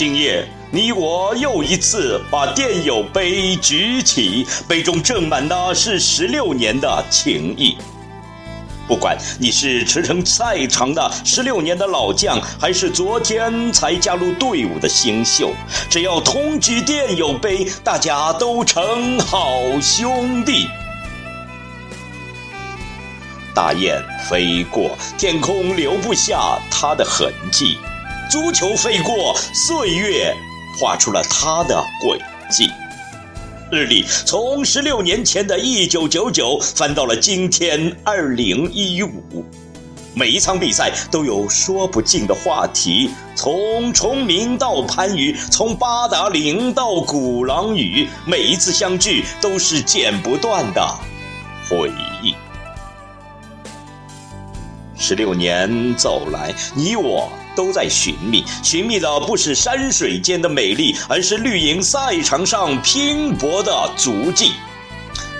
今夜，你我又一次把电友杯举起，杯中盛满的是十六年的情谊。不管你是驰骋赛场的十六年的老将，还是昨天才加入队伍的新秀，只要同举电友杯，大家都成好兄弟。大雁飞过，天空留不下它的痕迹；足球飞过，岁月画出了它的轨迹。日历从十六年前的一九九九翻到了今天二零一五，每一场比赛都有说不尽的话题，从崇明到番禺，从八达岭到鼓浪屿，每一次相聚都是剪不断的回忆。十六年走来，你我。都在寻觅，寻觅的不是山水间的美丽，而是绿营赛场上拼搏的足迹。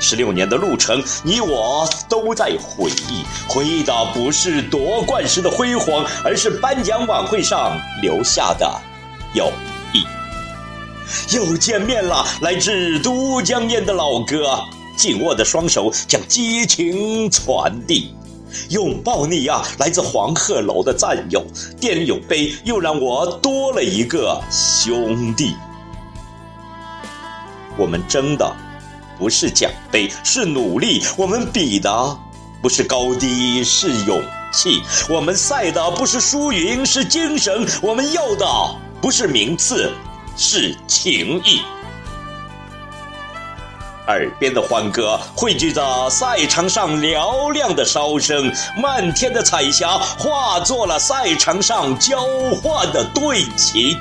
十六年的路程，你我都在回忆，回忆的不是夺冠时的辉煌，而是颁奖晚会上留下的友谊。又见面了，来自都江堰的老哥，紧握的双手将激情传递。拥抱你呀，来自黄鹤楼的战友，电友杯又让我多了一个兄弟。我们争的不是奖杯，是努力；我们比的不是高低，是勇气；我们赛的不是输赢，是精神；我们要的不是名次，是情谊。耳边的欢歌汇聚着赛场上嘹亮的哨声，漫天的彩霞化作了赛场上交换的队旗。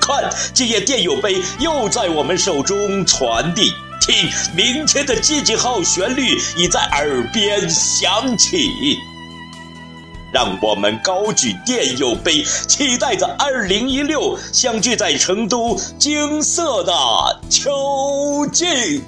看，今夜电友杯又在我们手中传递，听，明天的季节号旋律已在耳边响起。让我们高举电友杯，期待着2016相聚在成都金色的秋季。